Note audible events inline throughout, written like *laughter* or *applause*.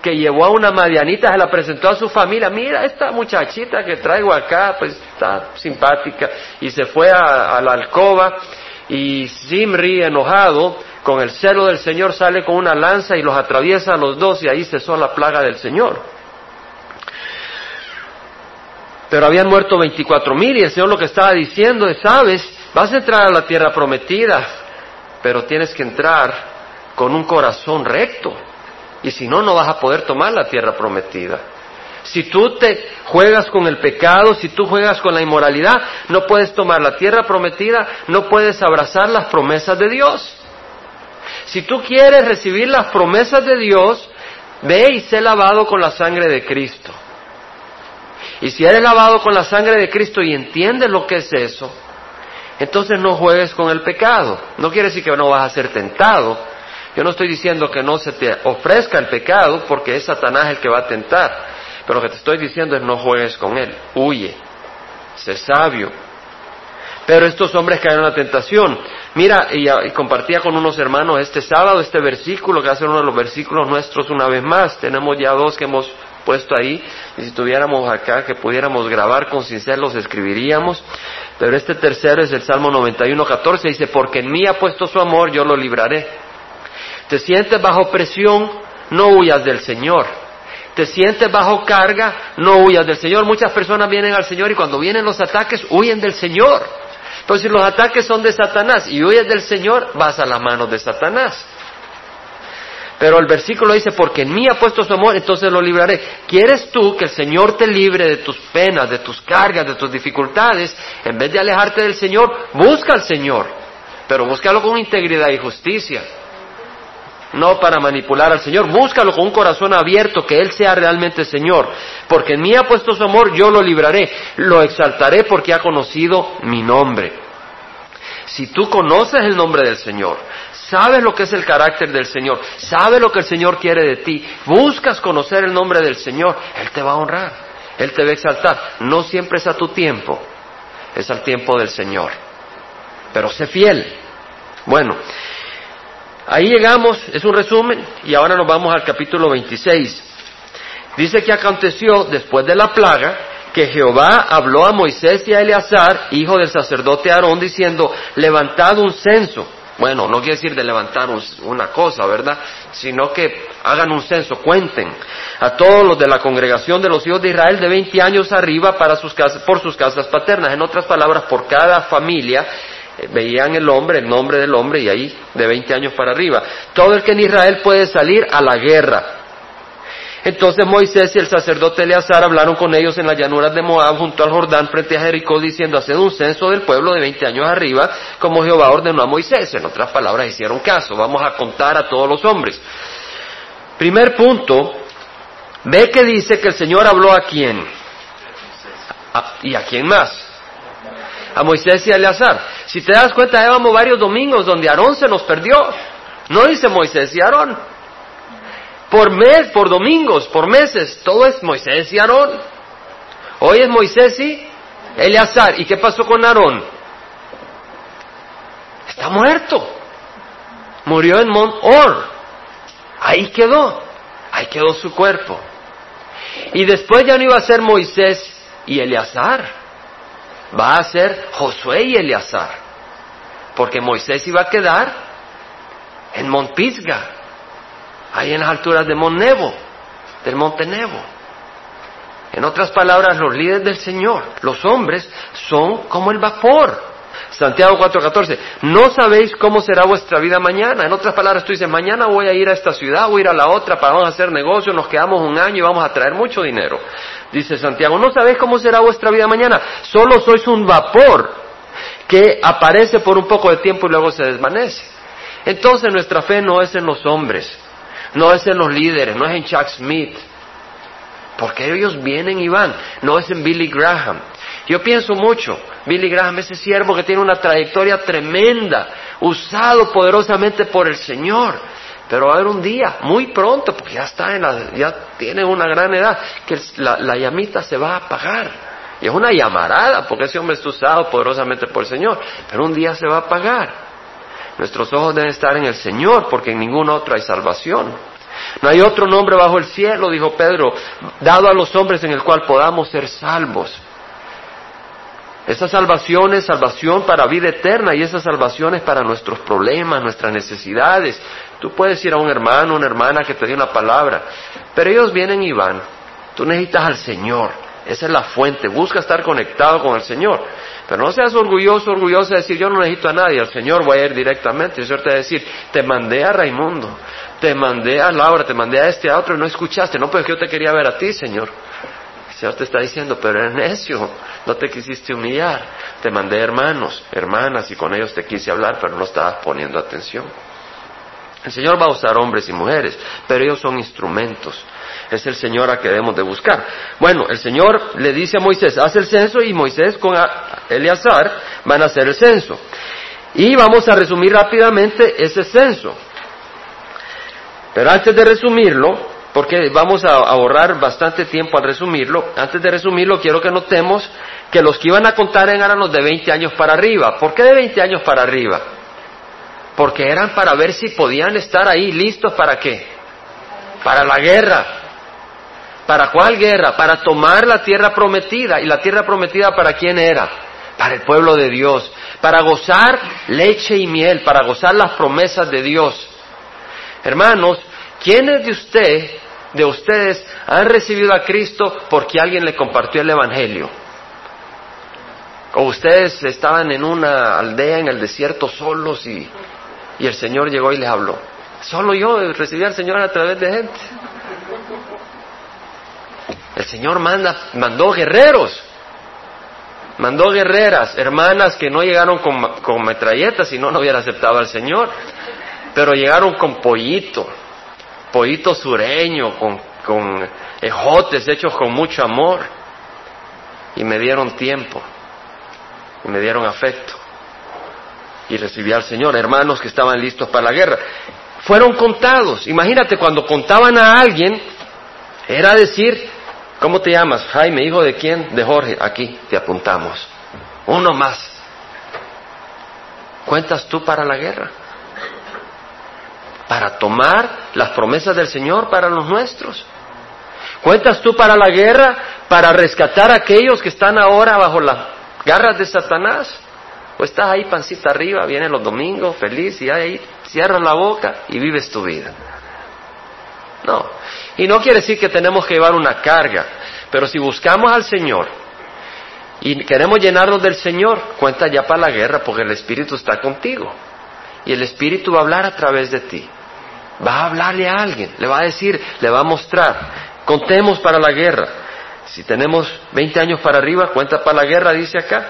que llevó a una madianita, se la presentó a su familia, mira esta muchachita que traigo acá, pues está simpática, y se fue a, la alcoba, y Simri, enojado, con el celo del Señor, sale con una lanza y los atraviesa a los dos, y ahí cesó la plaga del Señor. Pero habían muerto veinticuatro mil, y el Señor lo que estaba diciendo es, sabes, vas a entrar a la tierra prometida, pero tienes que entrar con un corazón recto y si no, no vas a poder tomar la tierra prometida. Si tú te juegas con el pecado, si tú juegas con la inmoralidad, no puedes tomar la tierra prometida, no puedes abrazar las promesas de Dios. Si tú quieres recibir las promesas de Dios, ve y sé lavado con la sangre de Cristo. Y si eres lavado con la sangre de Cristo y entiendes lo que es eso, entonces no juegues con el pecado. No quiere decir que no vas a ser tentado, yo no estoy diciendo que no se te ofrezca el pecado porque es Satanás el que va a tentar, pero lo que te estoy diciendo es no juegues con él, huye, sé sabio. Pero estos hombres caen en la tentación. Mira, y, compartía con unos hermanos este sábado este versículo, que va a ser uno de los versículos nuestros una vez más. Tenemos ya dos que hemos puesto ahí, y si tuviéramos acá que pudiéramos grabar con sincero los escribiríamos. Pero este tercero es el Salmo 91, 14, dice, porque en mí ha puesto su amor, yo lo libraré te sientes bajo presión, no huyas del Señor. Te sientes bajo carga, no huyas del Señor. Muchas personas vienen al Señor y cuando vienen los ataques huyen del Señor. Entonces los ataques son de Satanás y huyes del Señor, vas a las manos de Satanás. Pero el versículo dice, porque en mí ha puesto su amor, entonces lo libraré. ¿Quieres tú que el Señor te libre de tus penas, de tus cargas, de tus dificultades? En vez de alejarte del Señor, busca al Señor. Pero búscalo con integridad y justicia no para manipular al Señor. Búscalo con un corazón abierto, que Él sea realmente Señor. Porque en mí ha puesto su amor, yo lo libraré. Lo exaltaré porque ha conocido mi nombre. Si tú conoces el nombre del Señor, sabes lo que es el carácter del Señor, sabes lo que el Señor quiere de ti, buscas conocer el nombre del Señor, Él te va a honrar, Él te va a exaltar. No siempre es a tu tiempo, es al tiempo del Señor. Pero sé fiel. Bueno, Ahí llegamos, es un resumen, y ahora nos vamos al capítulo 26. Dice que aconteció después de la plaga que Jehová habló a Moisés y a Eleazar, hijo del sacerdote Aarón, diciendo, levantad un censo. Bueno, no quiere decir de levantar una cosa, ¿verdad? Sino que hagan un censo, cuenten a todos los de la congregación de los hijos de Israel de 20 años arriba para sus casas, por sus casas paternas. En otras palabras, por cada familia veían el hombre, el nombre del hombre, y ahí de 20 años para arriba. Todo el que en Israel puede salir a la guerra. Entonces Moisés y el sacerdote Eleazar hablaron con ellos en las llanuras de Moab junto al Jordán frente a Jericó diciendo, haced un censo del pueblo de 20 años arriba como Jehová ordenó a Moisés. En otras palabras, hicieron caso. Vamos a contar a todos los hombres. Primer punto, ve que dice que el Señor habló a quién. ¿Y a quién más? A Moisés y a Eleazar. Si te das cuenta, llevamos varios domingos donde Aarón se nos perdió. No dice Moisés y Aarón. Por mes, por domingos, por meses, todo es Moisés y Aarón. Hoy es Moisés y Eleazar. ¿Y qué pasó con Aarón? Está muerto. Murió en Mont Or. Ahí quedó. Ahí quedó su cuerpo. Y después ya no iba a ser Moisés y Eleazar va a ser Josué y Eleazar, porque Moisés iba a quedar en Montpisga, ahí en las alturas de Mont Nebo, del Monte Nebo. En otras palabras, los líderes del Señor, los hombres, son como el vapor. Santiago 4:14, no sabéis cómo será vuestra vida mañana. En otras palabras, tú dices, mañana voy a ir a esta ciudad, voy a ir a la otra para vamos a hacer negocio, nos quedamos un año y vamos a traer mucho dinero. Dice Santiago, no sabéis cómo será vuestra vida mañana, solo sois un vapor que aparece por un poco de tiempo y luego se desvanece. Entonces nuestra fe no es en los hombres, no es en los líderes, no es en Chuck Smith, porque ellos vienen y van, no es en Billy Graham, yo pienso mucho, Billy Graham, ese siervo que tiene una trayectoria tremenda, usado poderosamente por el Señor. Pero va a haber un día, muy pronto, porque ya está en la, ya tiene una gran edad, que la, la llamita se va a apagar. Y es una llamarada, porque ese hombre es usado poderosamente por el Señor. Pero un día se va a apagar. Nuestros ojos deben estar en el Señor, porque en ningún otro hay salvación. No hay otro nombre bajo el cielo, dijo Pedro, dado a los hombres en el cual podamos ser salvos. Esa salvación es salvación para vida eterna y esa salvación es para nuestros problemas, nuestras necesidades. Tú puedes ir a un hermano, una hermana que te dé una palabra, pero ellos vienen y van. Tú necesitas al Señor. Esa es la fuente. Busca estar conectado con el Señor. Pero no seas orgulloso, orgulloso de decir, yo no necesito a nadie, al Señor voy a ir directamente. El Señor te va a decir, te mandé a Raimundo, te mandé a Laura, te mandé a este, a otro, y no escuchaste. No, pues yo te quería ver a ti, Señor. Señor te está diciendo, pero eres necio, no te quisiste humillar. Te mandé hermanos, hermanas, y con ellos te quise hablar, pero no estabas poniendo atención. El Señor va a usar hombres y mujeres, pero ellos son instrumentos. Es el Señor a que debemos de buscar. Bueno, el Señor le dice a Moisés, haz el censo y Moisés con Eleazar van a hacer el censo. Y vamos a resumir rápidamente ese censo. Pero antes de resumirlo, porque vamos a ahorrar bastante tiempo al resumirlo, antes de resumirlo quiero que notemos que los que iban a contar eran los de 20 años para arriba. ¿Por qué de 20 años para arriba? Porque eran para ver si podían estar ahí listos para qué? Para la guerra. ¿Para cuál guerra? Para tomar la tierra prometida. ¿Y la tierra prometida para quién era? Para el pueblo de Dios. Para gozar leche y miel, para gozar las promesas de Dios. Hermanos, ¿quiénes de usted, de ustedes, han recibido a Cristo porque alguien le compartió el Evangelio? O ustedes estaban en una aldea en el desierto solos y, y el Señor llegó y les habló. Solo yo recibí al Señor a través de gente. El Señor manda, mandó guerreros, mandó guerreras, hermanas que no llegaron con, metralletas, si no, no hubiera aceptado al Señor, pero llegaron con pollito, pollito sureño, con, con ejotes hechos con mucho amor, y me dieron tiempo, y me dieron afecto, y recibí al Señor, hermanos que estaban listos para la guerra. Fueron contados, imagínate cuando contaban a alguien, era decir, ¿Cómo te llamas? Jaime, hijo de quién? De Jorge. Aquí te apuntamos. Uno más. ¿Cuentas tú para la guerra? Para tomar las promesas del Señor para los nuestros. ¿Cuentas tú para la guerra? Para rescatar a aquellos que están ahora bajo las garras de Satanás. ¿O estás ahí pancita arriba, vienes los domingos, feliz, y ahí cierras la boca y vives tu vida? No. Y no quiere decir que tenemos que llevar una carga, pero si buscamos al Señor y queremos llenarnos del Señor, cuenta ya para la guerra porque el Espíritu está contigo. Y el Espíritu va a hablar a través de ti. Va a hablarle a alguien, le va a decir, le va a mostrar. Contemos para la guerra. Si tenemos 20 años para arriba, cuenta para la guerra, dice acá.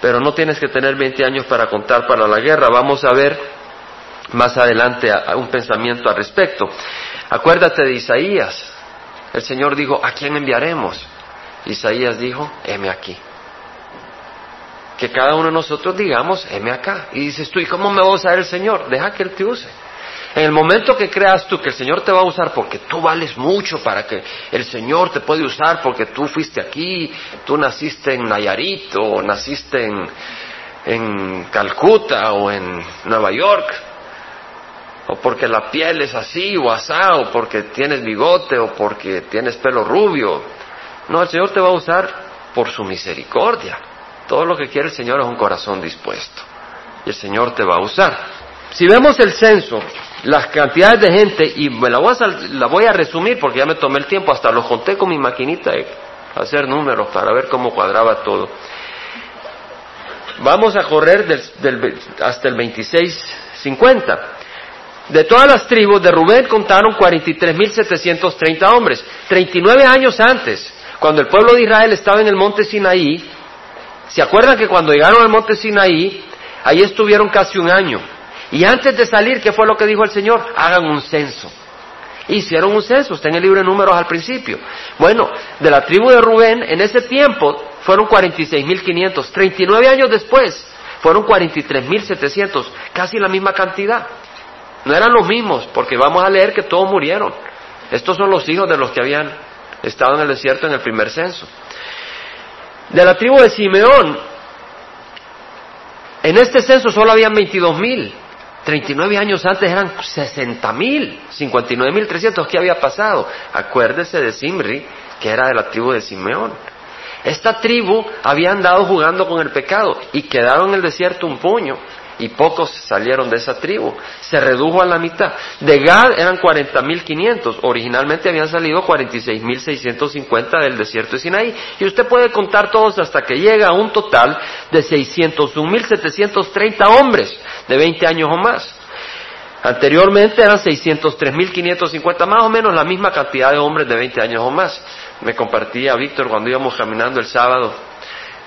Pero no tienes que tener 20 años para contar para la guerra. Vamos a ver más adelante un pensamiento al respecto. Acuérdate de Isaías. El Señor dijo, ¿a quién enviaremos? Isaías dijo, heme aquí. Que cada uno de nosotros digamos, heme acá. Y dices tú, ¿y cómo me va a usar el Señor? Deja que Él te use. En el momento que creas tú que el Señor te va a usar porque tú vales mucho para que el Señor te puede usar porque tú fuiste aquí, tú naciste en Nayarit o naciste en, en Calcuta o en Nueva York, o porque la piel es así o asá, o porque tienes bigote, o porque tienes pelo rubio. No, el Señor te va a usar por su misericordia. Todo lo que quiere el Señor es un corazón dispuesto. Y el Señor te va a usar. Si vemos el censo, las cantidades de gente, y me la voy a, la voy a resumir porque ya me tomé el tiempo, hasta lo conté con mi maquinita de hacer números para ver cómo cuadraba todo. Vamos a correr del, hasta el 2650. De todas las tribus de Rubén contaron 43.730 hombres. 39 años antes, cuando el pueblo de Israel estaba en el monte Sinaí, ¿se acuerdan que cuando llegaron al monte Sinaí, ahí estuvieron casi un año? Y antes de salir, ¿qué fue lo que dijo el Señor? Hagan un censo. Hicieron un censo, está en el libro de números al principio. Bueno, de la tribu de Rubén, en ese tiempo fueron 46.500. 39 años después, fueron 43.700, casi la misma cantidad. No eran los mismos, porque vamos a leer que todos murieron. Estos son los hijos de los que habían estado en el desierto en el primer censo. De la tribu de Simeón, en este censo solo habían 22 mil. 39 años antes eran 60 mil, 59 mil 300. ¿Qué había pasado? Acuérdese de Simri, que era de la tribu de Simeón. Esta tribu había andado jugando con el pecado y quedaron en el desierto un puño y pocos salieron de esa tribu. Se redujo a la mitad. De Gad eran 40.500. Originalmente habían salido 46.650 del desierto de Sinaí. Y usted puede contar todos hasta que llega a un total de 601.730 hombres de 20 años o más. Anteriormente eran 603.550, más o menos la misma cantidad de hombres de 20 años o más. Me compartía Víctor cuando íbamos caminando el sábado,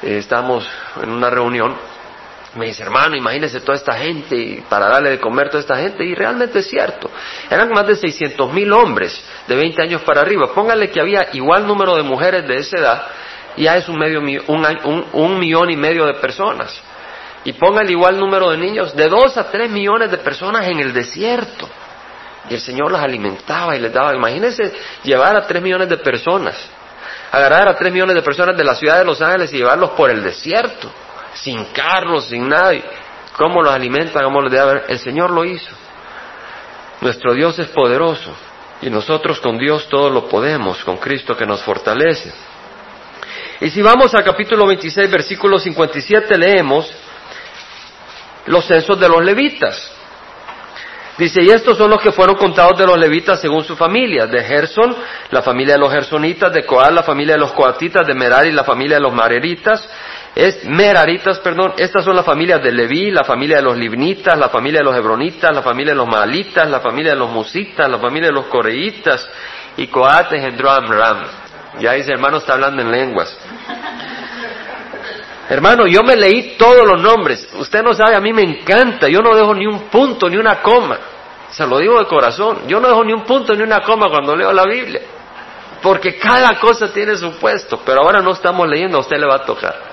eh, estábamos en una reunión me dice, hermano, imagínese toda esta gente para darle de comer toda esta gente. Y realmente es cierto. Eran más de 600 mil hombres de 20 años para arriba. Póngale que había igual número de mujeres de esa edad. Ya es un, medio, un, un, millón y medio de personas. Y póngale igual número de niños. De dos a tres millones de personas en el desierto. Y el Señor las alimentaba y les daba. Imagínense llevar a tres millones de personas. Agarrar a tres millones de personas de la ciudad de Los Ángeles y llevarlos por el desierto sin carros, sin nadie. ¿Cómo los alimenta? ¿Cómo los debe El Señor lo hizo. Nuestro Dios es poderoso y nosotros con Dios todo lo podemos, con Cristo que nos fortalece. Y si vamos al capítulo 26, versículo 57, leemos los censos de los levitas. Dice, y estos son los que fueron contados de los levitas según su familia. De Gerson, la familia de los gersonitas, de Coal, la familia de los coatitas, de Merari, la familia de los mareritas, es Meraritas, perdón, estas son las familias de Leví, la familia de los Libnitas, la familia de los Hebronitas, la familia de los Malitas, la familia de los Musitas, la familia de los Coreitas, y Coate engendró a Amram. Ya dice, hermano, está hablando en lenguas. *laughs* Hermano, yo me leí todos los nombres. Usted no sabe, a mí me encanta. Yo no dejo ni un punto, ni una coma. Se lo digo de corazón. Yo no dejo ni un punto, ni una coma cuando leo la Biblia. Porque cada cosa tiene su puesto. Pero ahora no estamos leyendo, a usted le va a tocar.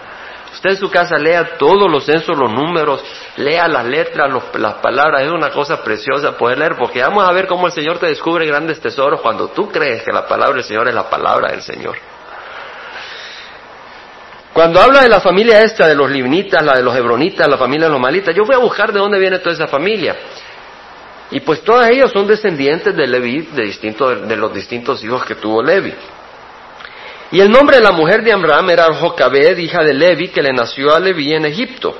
Usted en su casa lea todos los censos, los números, lea las letras, las palabras, es una cosa preciosa poder leer, porque vamos a ver cómo el Señor te descubre grandes tesoros cuando tú crees que la palabra del Señor es la palabra del Señor. Cuando habla de la familia esta, de los libnitas, la de los hebronitas, la familia de los malitas, yo voy a buscar de dónde viene toda esa familia. Y pues todas ellas son descendientes de Leví, de, de los distintos hijos que tuvo Levi. Y el nombre de la mujer de Amram era Jocabed, hija de Levi, que le nació a Levi en Egipto.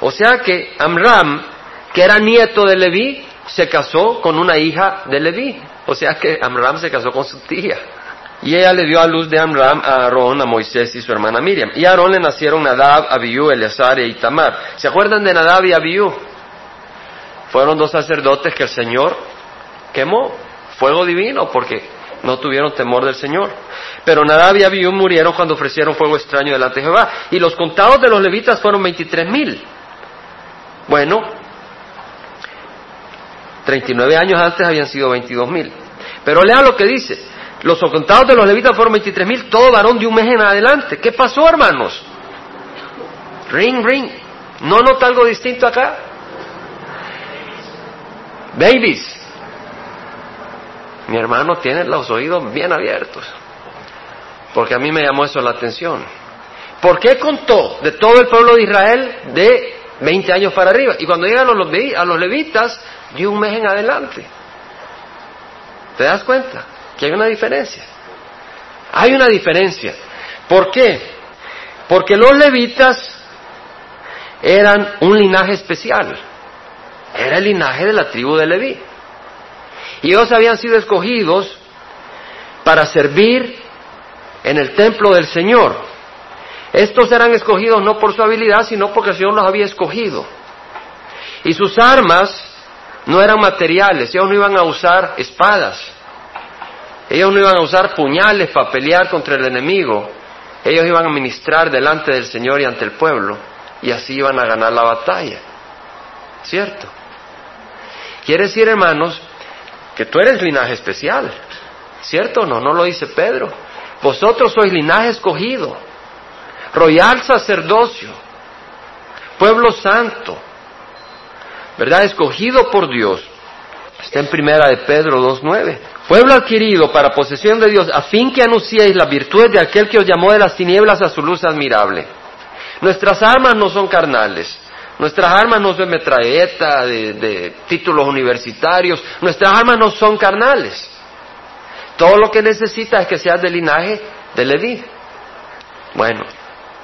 O sea que Amram, que era nieto de Levi, se casó con una hija de Levi. O sea que Amram se casó con su tía. Y ella le dio a luz de Amram a Aarón, a Moisés y su hermana Miriam. Y a Aarón le nacieron Nadab, Abiú, Eleazar y Itamar. ¿Se acuerdan de Nadab y Abiú? Fueron dos sacerdotes que el Señor quemó. Fuego divino, porque no tuvieron temor del Señor. Pero Nadab y Abiú murieron cuando ofrecieron fuego extraño delante de Jehová. Y los contados de los levitas fueron veintitrés mil. Bueno, 39 años antes habían sido veintidós mil. Pero lea lo que dice. Los contados de los levitas fueron veintitrés mil, todo varón de un mes en adelante. ¿Qué pasó, hermanos? Ring, ring. ¿No nota algo distinto acá? Babies. Mi hermano tiene los oídos bien abiertos. Porque a mí me llamó eso la atención. ¿Por qué contó de todo el pueblo de Israel de 20 años para arriba? Y cuando llegan a los, a los levitas, de un mes en adelante. ¿Te das cuenta? Que hay una diferencia. Hay una diferencia. ¿Por qué? Porque los levitas eran un linaje especial. Era el linaje de la tribu de Leví. Y ellos habían sido escogidos para servir en el templo del Señor. Estos eran escogidos no por su habilidad, sino porque el Señor los había escogido. Y sus armas no eran materiales, ellos no iban a usar espadas, ellos no iban a usar puñales para pelear contra el enemigo, ellos iban a ministrar delante del Señor y ante el pueblo, y así iban a ganar la batalla. ¿Cierto? Quiere decir, hermanos, tú eres linaje especial. ¿Cierto o no? No lo dice Pedro. Vosotros sois linaje escogido, royal sacerdocio, pueblo santo, ¿verdad? Escogido por Dios. Está en primera de Pedro 2.9. Pueblo adquirido para posesión de Dios, a fin que anunciéis la virtud de aquel que os llamó de las tinieblas a su luz admirable. Nuestras armas no son carnales, Nuestras armas no son metralleta, de, títulos universitarios, nuestras armas no son carnales. Todo lo que necesita es que seas del linaje de Leví. Bueno,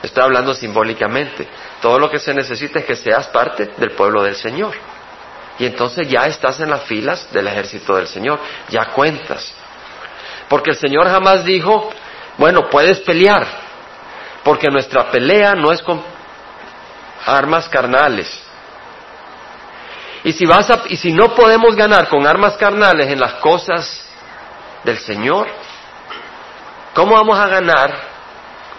estoy hablando simbólicamente. Todo lo que se necesita es que seas parte del pueblo del Señor. Y entonces ya estás en las filas del ejército del Señor, ya cuentas. Porque el Señor jamás dijo, bueno, puedes pelear, porque nuestra pelea no es con armas carnales. Y si, vas y si no podemos ganar con armas carnales en las cosas del Señor, ¿cómo vamos a ganar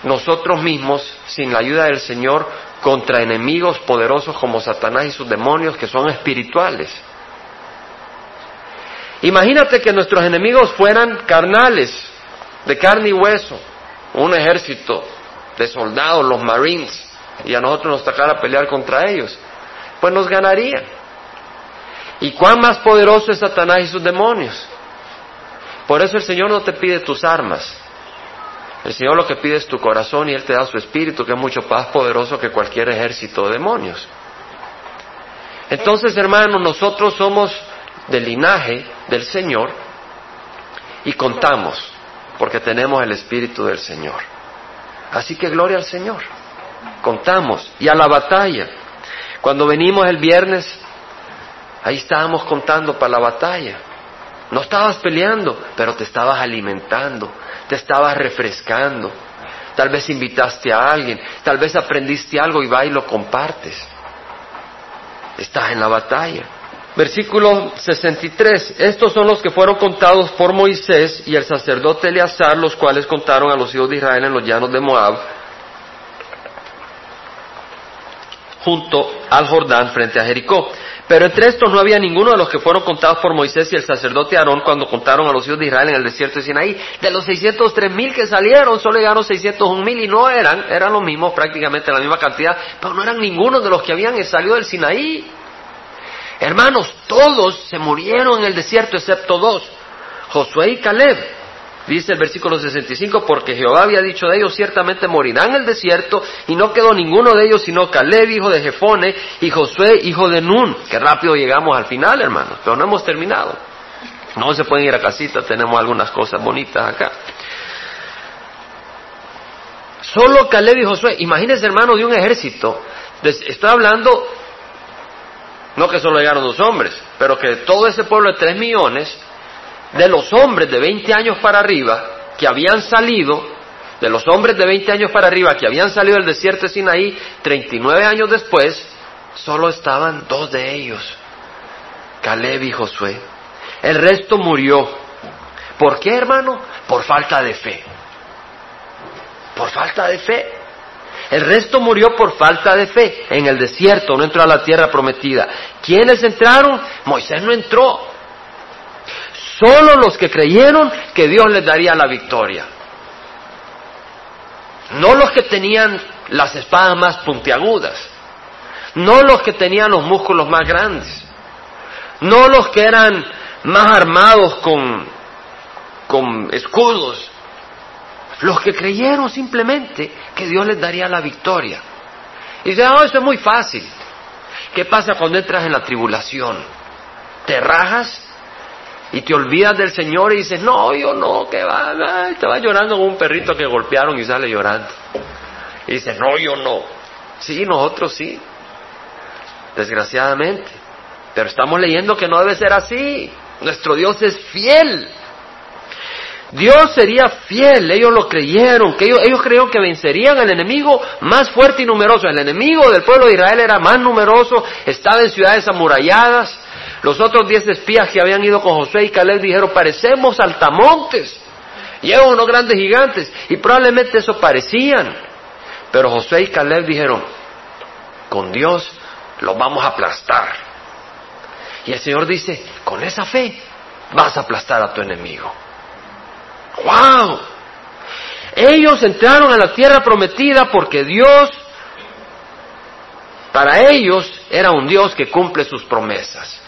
nosotros mismos sin la ayuda del Señor contra enemigos poderosos como Satanás y sus demonios que son espirituales? Imagínate que nuestros enemigos fueran carnales, de carne y hueso, un ejército de soldados, los Marines, y a nosotros nos tocara pelear contra ellos, pues nos ganarían. ¿Y cuán más poderoso es Satanás y sus demonios? Por eso el Señor no te pide tus armas. El Señor lo que pide es tu corazón y Él te da su espíritu, que es mucho más poderoso que cualquier ejército de demonios. Entonces, hermanos, nosotros somos del linaje del Señor y contamos porque tenemos el espíritu del Señor. Así que gloria al Señor. Contamos. Y a la batalla. Cuando venimos el viernes, ahí estábamos contando para la batalla. No estabas peleando, pero te estabas alimentando, te estabas refrescando. Tal vez invitaste a alguien, tal vez aprendiste algo y va y lo compartes. Estás en la batalla. Versículo 63. Estos son los que fueron contados por Moisés y el sacerdote Eleazar, los cuales contaron a los hijos de Israel en los llanos de Moab, junto al Jordán frente a Jericó. Pero entre estos no había ninguno de los que fueron contados por Moisés y el sacerdote Aarón cuando contaron a los hijos de Israel en el desierto de Sinaí. De los 603 mil que salieron, solo llegaron 601 mil y no eran, eran los mismos, prácticamente la misma cantidad, pero no eran ninguno de los que habían salido del Sinaí. Hermanos, todos se murieron en el desierto excepto dos, Josué y Caleb. Dice el versículo 65, porque Jehová había dicho de ellos, ciertamente morirán en el desierto, y no quedó ninguno de ellos sino Caleb, hijo de Jefone, y Josué, hijo de Nun. Qué rápido llegamos al final, hermanos, pero no hemos terminado. No se pueden ir a casita, tenemos algunas cosas bonitas acá. Solo Caleb y Josué, imagínense hermanos de un ejército, estoy hablando, no que solo llegaron dos hombres, pero que todo ese pueblo de tres millones, de los hombres de 20 años para arriba que habían salido, de los hombres de 20 años para arriba que habían salido del desierto de Sinaí, 39 años después, solo estaban dos de ellos, Caleb y Josué. El resto murió. ¿Por qué, hermano? Por falta de fe. Por falta de fe. El resto murió por falta de fe. En el desierto no entró a la tierra prometida. ¿Quiénes entraron? Moisés no entró. Solo los que creyeron que Dios les daría la victoria. No los que tenían las espadas más puntiagudas. No los que tenían los músculos más grandes. No los que eran más armados con, con escudos. Los que creyeron simplemente que Dios les daría la victoria. Y dicen, oh, eso es muy fácil. ¿Qué pasa cuando entras en la tribulación? Te rajas y te olvidas del Señor y dices, no, yo no, que va, te vas llorando como un perrito que golpearon y sale llorando. Y dices, no, yo no. Sí, nosotros sí, desgraciadamente. Pero estamos leyendo que no debe ser así. Nuestro Dios es fiel. Dios sería fiel, ellos lo creyeron, que ellos, ellos creyeron que vencerían al enemigo más fuerte y numeroso. El enemigo del pueblo de Israel era más numeroso, estaba en ciudades amuralladas, los otros diez espías que habían ido con José y Caleb dijeron, parecemos altamontes, llevan unos grandes gigantes, y probablemente eso parecían. Pero José y Caleb dijeron, con Dios los vamos a aplastar. Y el Señor dice, con esa fe vas a aplastar a tu enemigo. ¡Wow! Ellos entraron a la tierra prometida porque Dios, para ellos, era un Dios que cumple sus promesas.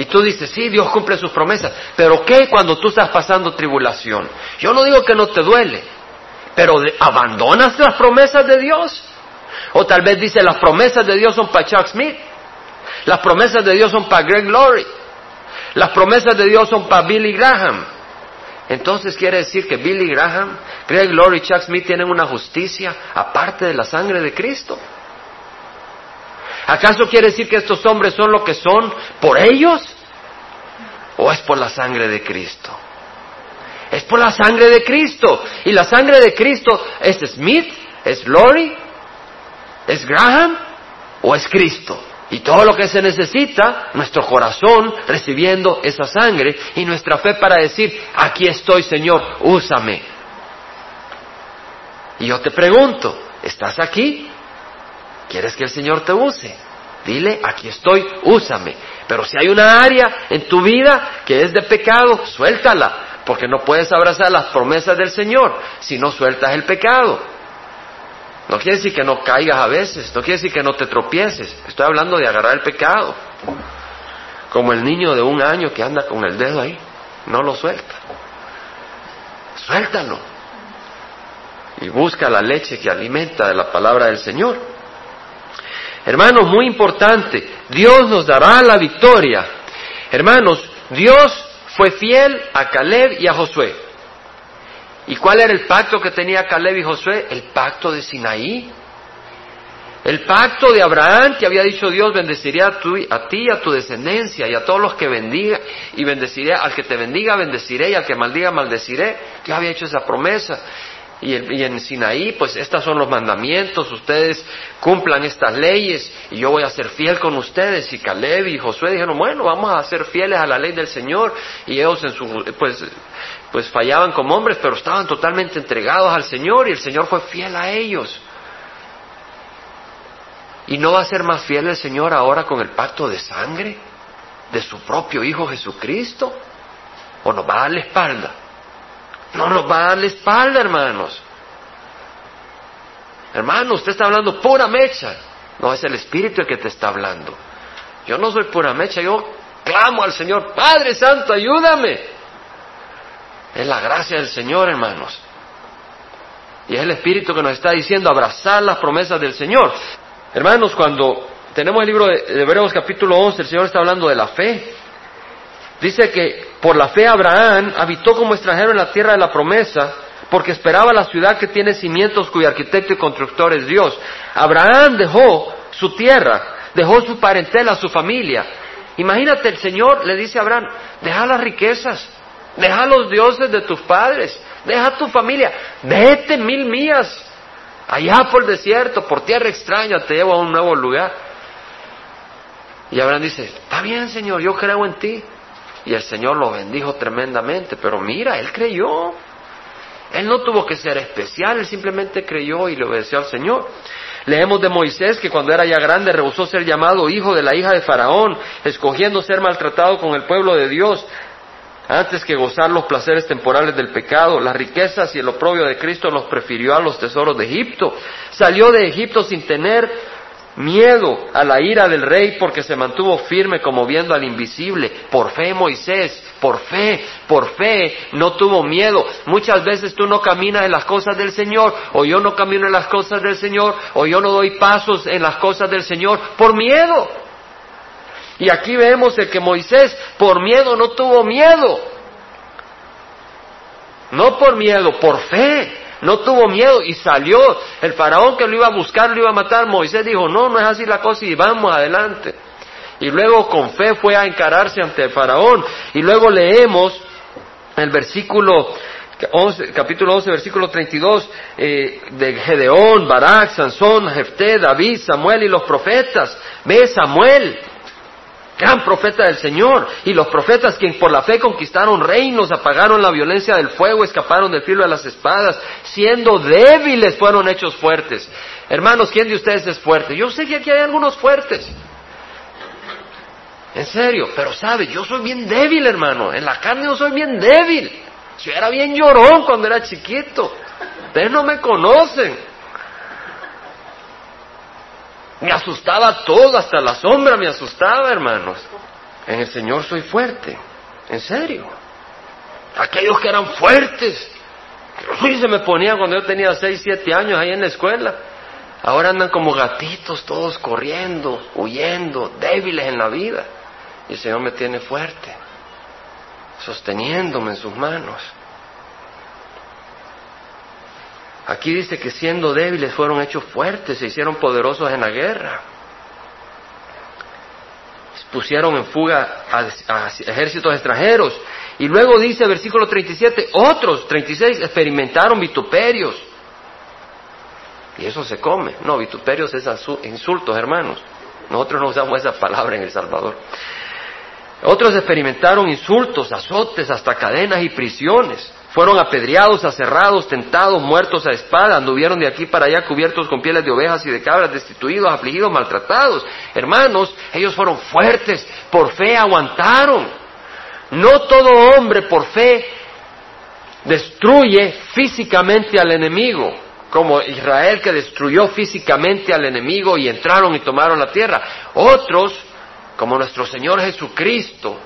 Y tú dices, sí, Dios cumple sus promesas, pero ¿qué cuando tú estás pasando tribulación? Yo no digo que no te duele, pero ¿abandonas las promesas de Dios? O tal vez dice, las promesas de Dios son para Chuck Smith. Las promesas de Dios son para Greg Laurie. Las promesas de Dios son para Billy Graham. Entonces quiere decir que Billy Graham, Greg Laurie y Chuck Smith tienen una justicia aparte de la sangre de Cristo. ¿Acaso quiere decir que estos hombres son lo que son por ellos? ¿O es por la sangre de Cristo? Es por la sangre de Cristo. Y la sangre de Cristo es Smith, es Lori, es Graham o es Cristo. Y todo lo que se necesita, nuestro corazón recibiendo esa sangre y nuestra fe para decir, aquí estoy Señor, úsame. Y yo te pregunto, ¿estás aquí? ¿Quieres que el Señor te use? Dile, aquí estoy, úsame. Pero si hay una área en tu vida que es de pecado, suéltala, porque no puedes abrazar las promesas del Señor si no sueltas el pecado. No quiere decir que no caigas a veces, no quiere decir que no te tropieces. Estoy hablando de agarrar el pecado. Como el niño de un año que anda con el dedo ahí, no lo suelta. Suéltalo. Y busca la leche que alimenta de la palabra del Señor. Hermanos, muy importante, Dios nos dará la victoria. Hermanos, Dios fue fiel a Caleb y a Josué. ¿Y cuál era el pacto que tenía Caleb y Josué? El pacto de Sinaí. El pacto de Abraham que había dicho Dios, bendeciré a, a ti a tu descendencia y a todos los que bendiga y bendeciré, al que te bendiga bendeciré y al que maldiga maldeciré. Dios había hecho esa promesa. Y, en Sinaí, pues estos son los mandamientos, ustedes cumplan estas leyes y yo voy a ser fiel con ustedes. Y Caleb y Josué dijeron, bueno, vamos a ser fieles a la ley del Señor. Y ellos en su, pues, pues fallaban como hombres, pero estaban totalmente entregados al Señor y el Señor fue fiel a ellos. ¿Y no va a ser más fiel el Señor ahora con el pacto de sangre de su propio Hijo Jesucristo? ¿O nos va a dar la espalda? No nos va a dar la espalda, hermanos. Hermano, usted está hablando pura mecha. No, es el Espíritu el que te está hablando. Yo no soy pura mecha, yo clamo al Señor, Padre Santo, ayúdame. Es la gracia del Señor, hermanos. Y es el Espíritu que nos está diciendo abrazar las promesas del Señor. Hermanos, cuando tenemos el libro de Hebreos capítulo 11, el Señor está hablando de la fe. Dice que por la fe Abraham habitó como extranjero en la tierra de la promesa, porque esperaba la ciudad que tiene cimientos cuyo arquitecto y constructor es Dios. Abraham dejó su tierra, dejó su parentela, su familia. Imagínate, el Señor le dice a Abraham, deja las riquezas, deja los dioses de tus padres, deja tu familia, vete mil mías, allá por el desierto, por tierra extraña, te llevo a un nuevo lugar. Y Abraham dice, está bien Señor, yo creo en ti. Y el Señor lo bendijo tremendamente, pero mira, él creyó. Él no tuvo que ser especial, él simplemente creyó y le obedeció al Señor. Leemos de Moisés que cuando era ya grande rehusó ser llamado hijo de la hija de Faraón, escogiendo ser maltratado con el pueblo de Dios antes que gozar los placeres temporales del pecado, las riquezas y el oprobio de Cristo los prefirió a los tesoros de Egipto. Salió de Egipto sin tener miedo a la ira del rey porque se mantuvo firme como viendo al invisible. Por fe Moisés, por fe, por fe, no tuvo miedo. Muchas veces tú no caminas en las cosas del Señor, o yo no camino en las cosas del Señor, o yo no doy pasos en las cosas del Señor por miedo. Y aquí vemos el que Moisés por miedo no tuvo miedo. No por miedo, por fe no tuvo miedo y salió. El faraón que lo iba a buscar, lo iba a matar. Moisés dijo, no, no es así la cosa y vamos adelante. Y luego con fe fue a encararse ante el faraón. Y luego leemos el versículo 11, capítulo 11, versículo 32, eh, de Gedeón, Barak, Sansón, Jefté, David, Samuel y los profetas. Ve Samuel, gran profeta del Señor. Y los profetas que por la fe conquistaron reinos, apagaron la violencia del fuego, escaparon del filo de las espadas, siendo débiles fueron hechos fuertes. Hermanos, ¿quién de ustedes es fuerte? Yo sé que aquí hay algunos fuertes. En serio, pero sabe, yo soy bien débil, hermano. En la carne yo soy bien débil. Yo era bien llorón cuando era chiquito. Ustedes no me conocen. Me asustaba todo, hasta la sombra me asustaba, hermanos. En el Señor soy fuerte, en serio. Aquellos que eran fuertes, sí se me ponían cuando yo tenía seis, siete años ahí en la escuela. Ahora andan como gatitos, todos corriendo, huyendo, débiles en la vida. Y el Señor me tiene fuerte, sosteniéndome en sus manos. Aquí dice que siendo débiles fueron hechos fuertes, se hicieron poderosos en la guerra. Pusieron en fuga a, ejércitos extranjeros. Y luego dice, versículo 37, otros, 36, experimentaron vituperios. Y eso se come. No, vituperios es insultos, hermanos. Nosotros no usamos esa palabra en El Salvador. Otros experimentaron insultos, azotes, hasta cadenas y prisiones. Fueron apedreados, aserrados, tentados, muertos a espada, anduvieron de aquí para allá cubiertos con pieles de ovejas y de cabras, destituidos, afligidos, maltratados. Hermanos, ellos fueron fuertes, por fe aguantaron. No todo hombre por fe destruye físicamente al enemigo, como Israel que destruyó físicamente al enemigo y entraron y tomaron la tierra. Otros, como nuestro Señor Jesucristo,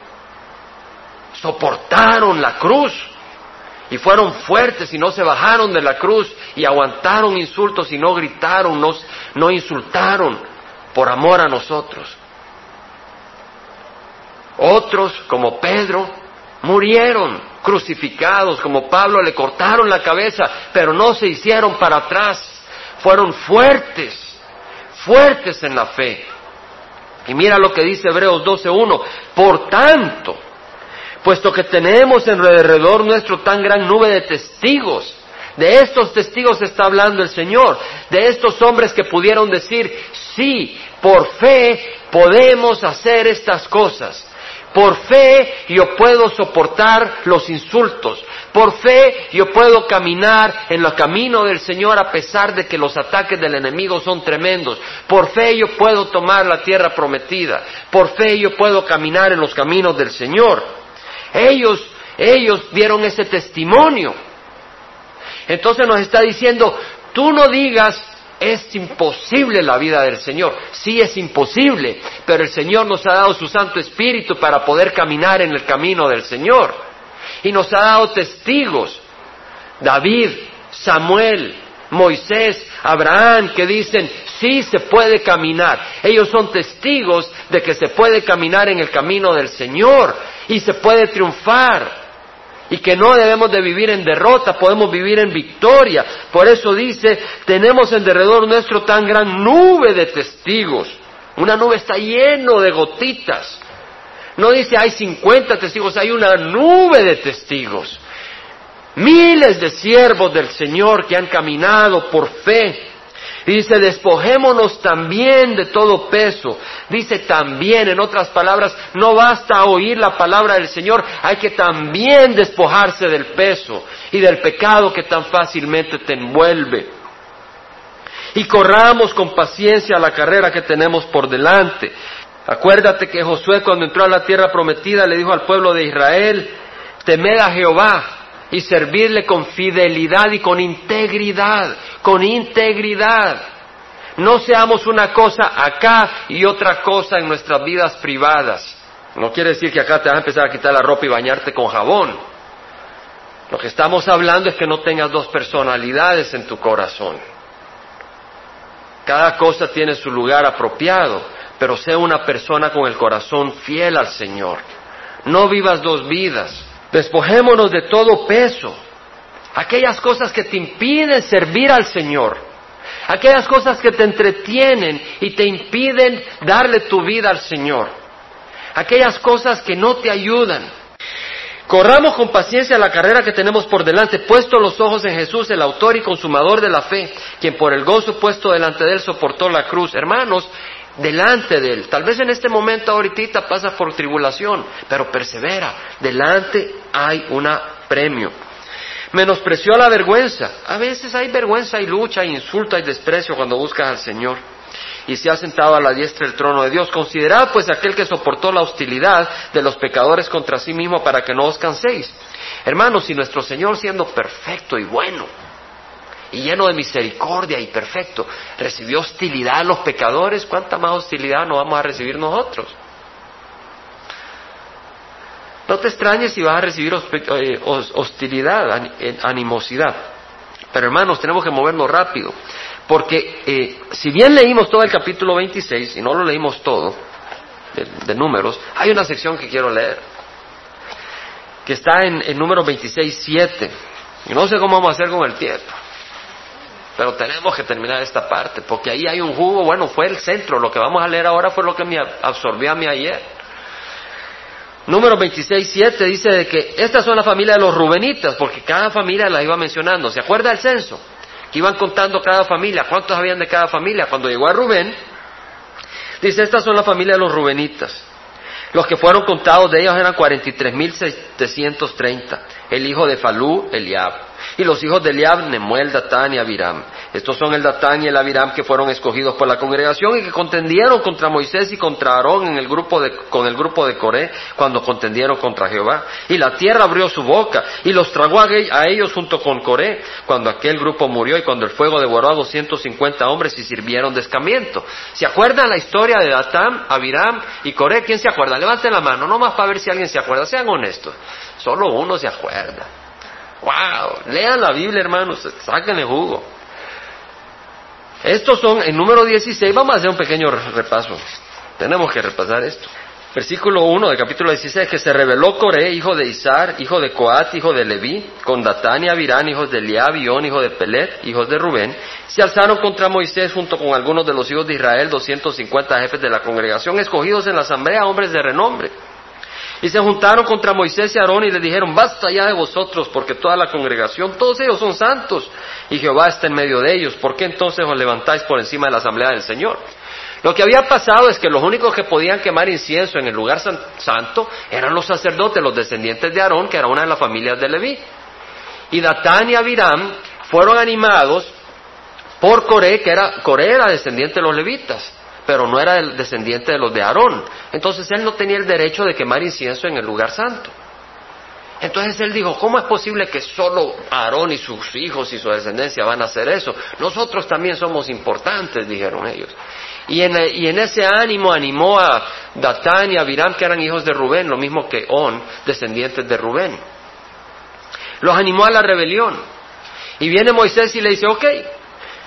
soportaron la cruz y fueron fuertes y no se bajaron de la cruz y aguantaron insultos y no gritaron, no, no insultaron por amor a nosotros. Otros, como Pedro, murieron crucificados, como Pablo le cortaron la cabeza, pero no se hicieron para atrás, fueron fuertes, fuertes en la fe. Y mira lo que dice Hebreos 12.1, por tanto, puesto que tenemos en alrededor nuestro tan gran nube de testigos. De estos testigos está hablando el Señor, de estos hombres que pudieron decir, sí, por fe podemos hacer estas cosas. Por fe yo puedo soportar los insultos. Por fe yo puedo caminar en el camino del Señor a pesar de que los ataques del enemigo son tremendos. Por fe yo puedo tomar la tierra prometida. Por fe yo puedo caminar en los caminos del Señor. Ellos, ellos dieron ese testimonio. Entonces nos está diciendo, tú no digas, es imposible la vida del Señor. Sí es imposible, pero el Señor nos ha dado su Santo Espíritu para poder caminar en el camino del Señor. Y nos ha dado testigos. David, Samuel, Moisés, Abraham, que dicen, sí se puede caminar. Ellos son testigos de que se puede caminar en el camino del Señor y se puede triunfar y que no debemos de vivir en derrota, podemos vivir en victoria. Por eso dice, tenemos en derredor nuestro tan gran nube de testigos. Una nube está lleno de gotitas. No dice hay 50 testigos, hay una nube de testigos. Miles de siervos del Señor que han caminado por fe Dice, despojémonos también de todo peso. Dice también, en otras palabras, no basta oír la palabra del Señor, hay que también despojarse del peso y del pecado que tan fácilmente te envuelve. Y corramos con paciencia la carrera que tenemos por delante. Acuérdate que Josué cuando entró a la tierra prometida le dijo al pueblo de Israel, temed a Jehová y servirle con fidelidad y con integridad, con integridad. No seamos una cosa acá y otra cosa en nuestras vidas privadas. No quiere decir que acá te vas a empezar a quitar la ropa y bañarte con jabón. Lo que estamos hablando es que no tengas dos personalidades en tu corazón. Cada cosa tiene su lugar apropiado, pero sea una persona con el corazón fiel al Señor. No vivas dos vidas. Despojémonos de todo peso, aquellas cosas que te impiden servir al Señor, aquellas cosas que te entretienen y te impiden darle tu vida al Señor, aquellas cosas que no te ayudan. Corramos con paciencia la carrera que tenemos por delante, puesto los ojos en Jesús, el autor y consumador de la fe, quien por el gozo puesto delante de él soportó la cruz. Hermanos, delante de Él. Tal vez en este momento ahorita pasa por tribulación, pero persevera. Delante hay un premio. Menospreció la vergüenza. A veces hay vergüenza, hay lucha, hay insulto, hay desprecio cuando buscas al Señor. Y se ha sentado a la diestra del trono de Dios. Considerad pues aquel que soportó la hostilidad de los pecadores contra sí mismo para que no os canséis. Hermanos, si nuestro Señor siendo perfecto y bueno, y lleno de misericordia y perfecto, recibió hostilidad a los pecadores, ¿cuánta más hostilidad no vamos a recibir nosotros? No te extrañes si vas a recibir eh, hostilidad, animosidad. Pero hermanos, tenemos que movernos rápido, Porque eh, si bien leímos todo el capítulo 26, y no lo leímos todo, de, números, hay una sección que quiero leer, que está en, en número 26, 7. Y no sé cómo vamos a hacer con el tiempo. Pero tenemos que terminar esta parte, porque ahí hay un jugo, bueno, fue el centro, lo que vamos a leer ahora fue lo que me absorbió a mí ayer. Número 26, 7 dice de que estas son las familias de los Rubenitas, porque cada familia la iba mencionando. ¿Se acuerda el censo? Que iban contando cada familia, cuántos habían de cada familia. Cuando llegó a Rubén, dice, estas son las familias de los Rubenitas. Los que fueron contados de ellos eran 43.730. El hijo de Falú, Eliab. Y los hijos de Eliab, Nemuel, Datán y Abiram. Estos son el Datán y el Abiram que fueron escogidos por la congregación y que contendieron contra Moisés y contra Aarón en el grupo de, con el grupo de Coré cuando contendieron contra Jehová. Y la tierra abrió su boca y los tragó a ellos junto con Coré cuando aquel grupo murió y cuando el fuego devoró a 250 hombres y sirvieron de escamiento. ¿Se acuerdan la historia de Datán, Abiram y Coré? ¿Quién se acuerda? Levanten la mano, no más para ver si alguien se acuerda. Sean honestos. Solo uno se acuerda. ¡Wow! Lean la Biblia, hermanos, sáquenle jugo. Estos son, en número 16, vamos a hacer un pequeño repaso. Tenemos que repasar esto. Versículo 1 del capítulo 16, que se reveló Coré, hijo de Isar, hijo de Coat, hijo de Leví, con Datán y Abirán, hijos de Eliab, hijo de Pelet, hijos de Rubén, se alzaron contra Moisés junto con algunos de los hijos de Israel, 250 jefes de la congregación, escogidos en la asamblea, hombres de renombre. Y se juntaron contra Moisés y Aarón y le dijeron, basta ya de vosotros, porque toda la congregación, todos ellos son santos, y Jehová está en medio de ellos. ¿Por qué entonces os levantáis por encima de la asamblea del Señor? Lo que había pasado es que los únicos que podían quemar incienso en el lugar santo eran los sacerdotes, los descendientes de Aarón, que era una de las familias de Leví. Y Datán y Abiram fueron animados por Coré, que era, Coré era descendiente de los levitas pero no era el descendiente de los de Aarón. Entonces él no tenía el derecho de quemar incienso en el lugar santo. Entonces él dijo, ¿cómo es posible que solo Aarón y sus hijos y su descendencia van a hacer eso? Nosotros también somos importantes, dijeron ellos. Y en, ese ánimo animó a Datán y a Abiram, que eran hijos de Rubén, lo mismo que On, descendientes de Rubén. Los animó a la rebelión. Y viene Moisés y le dice, ok,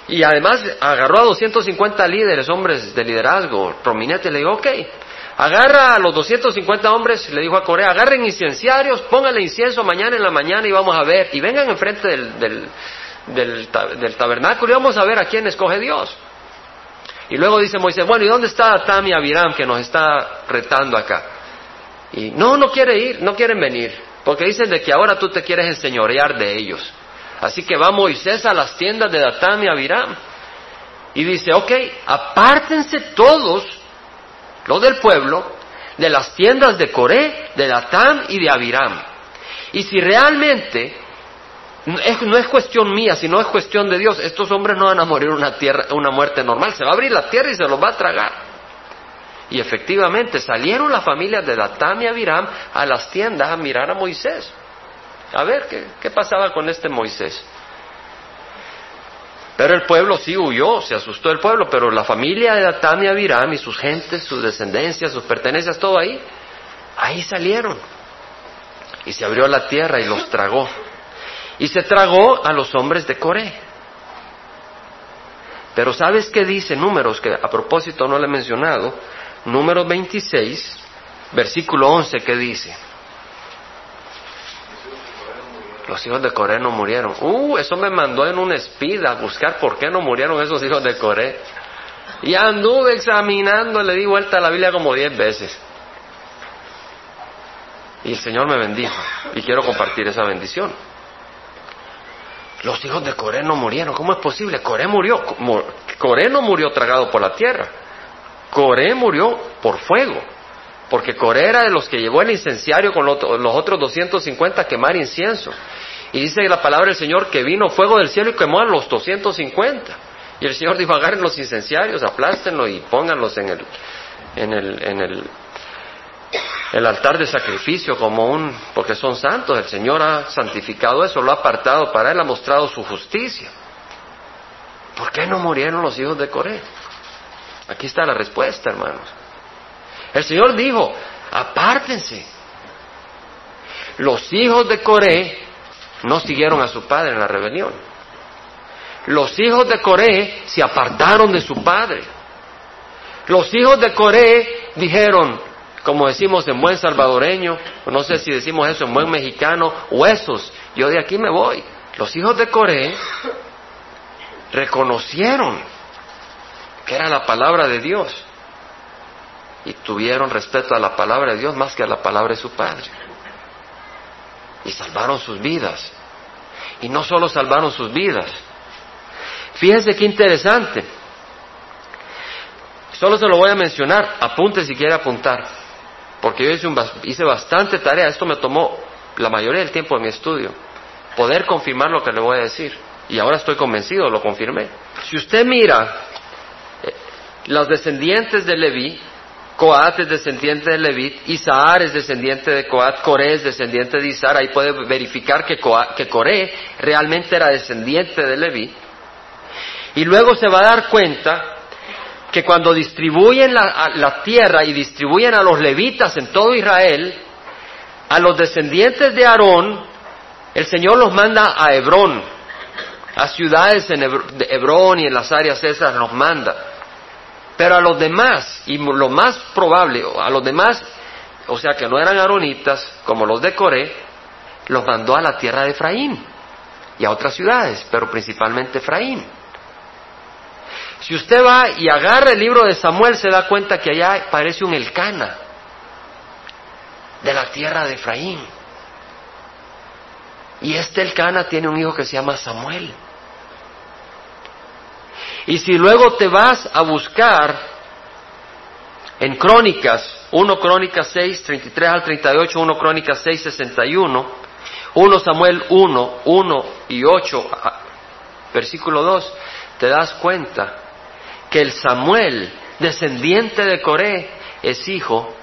y además agarró a 250 líderes, hombres de liderazgo prominentes, le dijo, ok, agarra a los 250 hombres, le dijo a Corea, agarren incenciarios, pónganle incienso mañana en la mañana y vamos a ver, y vengan enfrente del, del, del, tabernáculo y vamos a ver a quién escoge Dios. Y luego dice Moisés, bueno, ¿y dónde está Tami Abiram que nos está retando acá? Y no, no quiere ir, no quieren venir, porque dicen de que ahora tú te quieres enseñorear de ellos. Así que va Moisés a las tiendas de Datán y Abiram y dice, ok, apártense todos, los del pueblo, de las tiendas de Coré, de Datán y de Abiram. Y si realmente no es cuestión mía, sino es cuestión de Dios, estos hombres no van a morir una, tierra, una muerte normal, se va a abrir la tierra y se los va a tragar. Y efectivamente salieron las familias de Datán y Abiram a las tiendas a mirar a Moisés. A ver ¿qué, pasaba con este Moisés. Pero el pueblo sí huyó, se asustó el pueblo, pero la familia de Datán y Abiram y sus gentes, sus descendencias, sus pertenencias, todo ahí, ahí salieron. Y se abrió la tierra y los tragó. Y se tragó a los hombres de Coré. Pero ¿sabes qué dice Números? Que a propósito no le he mencionado. Números 26, versículo 11, ¿qué dice? Los hijos de Coré no murieron. Uh, eso me mandó en un speed a buscar por qué no murieron esos hijos de Coré. Y anduve examinando, le di vuelta a la Biblia como diez veces. Y el Señor me bendijo. Y quiero compartir esa bendición. Los hijos de Coré no murieron. ¿Cómo es posible? Coré murió. Coré no murió tragado por la tierra. Coré murió por fuego. Porque Coré era de los que llevó el incenciario con los otros 250 a quemar incienso. Y dice la palabra del Señor que vino fuego del cielo y quemó a los 250. Y el Señor dijo, agarren los incenciarios, aplástenlos y pónganlos en el, en el, en el, el altar de sacrificio como un, porque son santos. El Señor ha santificado eso, lo ha apartado para Él, ha mostrado su justicia. ¿Por qué no murieron los hijos de Coré? Aquí está la respuesta, hermanos. El Señor dijo, apártense. Los hijos de Coré no siguieron a su padre en la rebelión. los hijos de Coré se apartaron de su padre. Los hijos de Coré dijeron, como decimos en buen salvadoreño, no sé si decimos eso en buen mexicano, huesos, yo de aquí me voy. Los hijos de Coré reconocieron que era la palabra de Dios y tuvieron respeto a la palabra de Dios más que a la palabra de su padre. Y salvaron sus vidas. Y no solo salvaron sus vidas. Fíjense qué interesante. Solo se lo voy a mencionar, apunte si quiere apuntar, porque yo hice, bastante tarea, esto me tomó la mayoría del tiempo en mi estudio, poder confirmar lo que le voy a decir. Y ahora estoy convencido, lo confirmé. Si usted mira eh, los descendientes de Leví, Coat es descendiente de Levit, Isaar es descendiente de Coat, Coré es descendiente de Isaar, ahí puede verificar que, que Coré realmente era descendiente de Leví. Y luego se va a dar cuenta que cuando distribuyen la, tierra y distribuyen a los levitas en todo Israel, a los descendientes de Aarón, el Señor los manda a Hebrón, a ciudades en Hebrón y en las áreas esas los manda. Pero a los demás, y lo más probable, a los demás, o sea que no eran aronitas, como los de Coré, los mandó a la tierra de Efraín y a otras ciudades, pero principalmente Efraín. Si usted va y agarra el libro de Samuel, se da cuenta que allá parece un Elcana de la tierra de Efraín. Y este Elcana tiene un hijo que se llama Samuel. Y si luego te vas a buscar en Crónicas, 1 Crónicas 6, 33 al 38, 1 Crónicas 6, 61, 1 Samuel 1, 1 y 8, versículo 2, te das cuenta que el Samuel, descendiente de Coré, es hijo.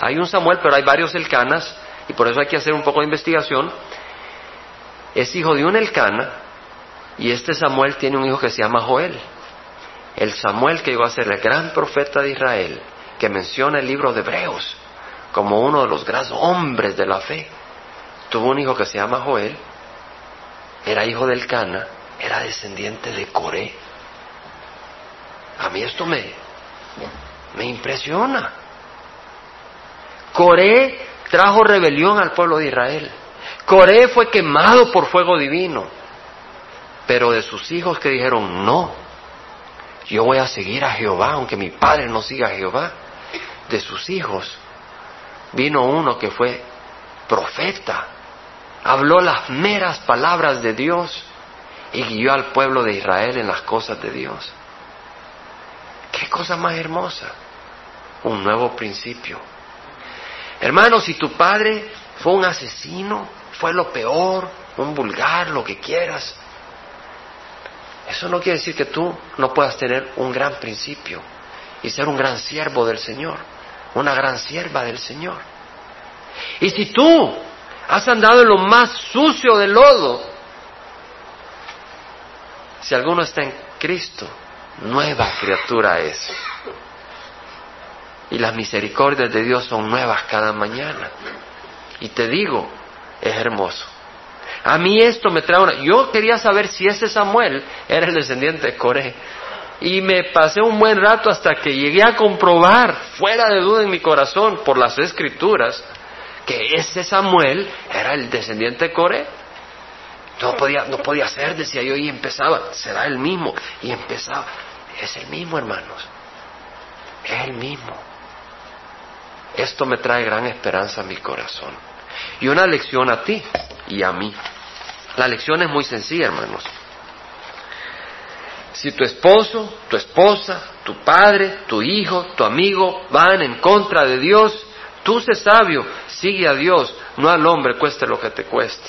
Hay, un Samuel, pero hay varios Elcanas, y por eso hay que hacer un poco de investigación. Es hijo de un Elcana, y este Samuel tiene un hijo que se llama Joel. El Samuel que iba a ser el gran profeta de Israel, que menciona el libro de Hebreos como uno de los grandes hombres de la fe. Tuvo un hijo que se llama Joel, era hijo del Cana, era descendiente de Coré. A mí esto me, me impresiona. Coré trajo rebelión al pueblo de Israel. Coré fue quemado por fuego divino. Pero de sus hijos que dijeron, no, yo voy a seguir a Jehová, aunque mi padre no siga a Jehová. De sus hijos vino uno que fue profeta, habló las meras palabras de Dios y guió al pueblo de Israel en las cosas de Dios. ¿Qué cosa más hermosa? Un nuevo principio. Hermano, si tu padre fue un asesino, fue lo peor, un vulgar, lo que quieras, eso no quiere decir que tú no puedas tener un gran principio y ser un gran siervo del Señor, una gran sierva del Señor. Y si tú has andado en lo más sucio del lodo, si alguno está en Cristo, nueva criatura es. Y las misericordias de Dios son nuevas cada mañana. Y te digo, es hermoso. A mí esto me trae una... Yo quería saber si ese Samuel era el descendiente de Coré. Y me pasé un buen rato hasta que llegué a comprobar, fuera de duda en mi corazón, por las escrituras, que ese Samuel era el descendiente de Coré. No podía, no podía ser, decía yo, y empezaba, será el mismo, y empezaba. Es el mismo, hermanos. Es el mismo. Esto me trae gran esperanza a mi corazón. Y una lección a ti y a mí. La lección es muy sencilla, hermanos. Si tu esposo, tu esposa, tu padre, tu hijo, tu amigo van en contra de Dios, tú sé sabio, sigue a Dios, no al hombre, cueste lo que te cueste.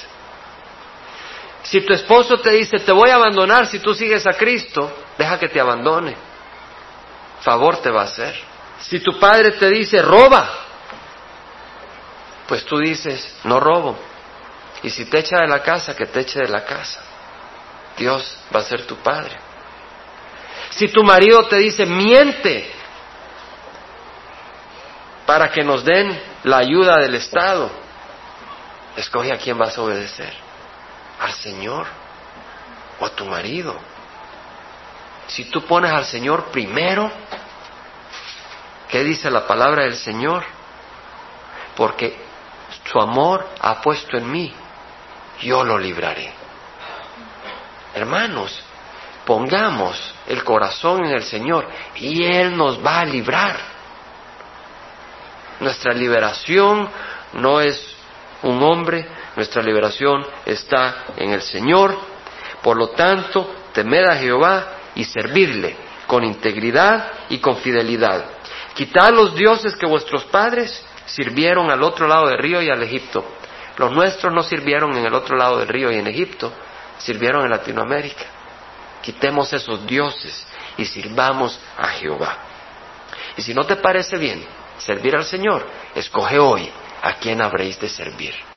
Si tu esposo te dice, te voy a abandonar si tú sigues a Cristo, deja que te abandone. Favor te va a hacer. Si tu padre te dice, roba, pues tú dices, no robo. Y si te echa de la casa, que te eche de la casa. Dios va a ser tu padre. Si tu marido te dice, miente, para que nos den la ayuda del Estado, escoge a quién vas a obedecer al Señor. o a tu marido. Si tú pones al Señor primero, ¿qué dice la palabra del Señor? Porque su amor ha puesto en mí, yo lo libraré. Hermanos, pongamos el corazón en el Señor y Él nos va a librar. Nuestra liberación no es un hombre, nuestra liberación está en el Señor. Por lo tanto, temed a Jehová y servirle con integridad y con fidelidad. Quitad los dioses que vuestros padres sirvieron al otro lado del río y al Egipto. Los nuestros no sirvieron en el otro lado del río y en Egipto, sirvieron en Latinoamérica. Quitemos esos dioses y sirvamos a Jehová. Y si no te parece bien servir al Señor, escoge hoy a quién habréis de servir.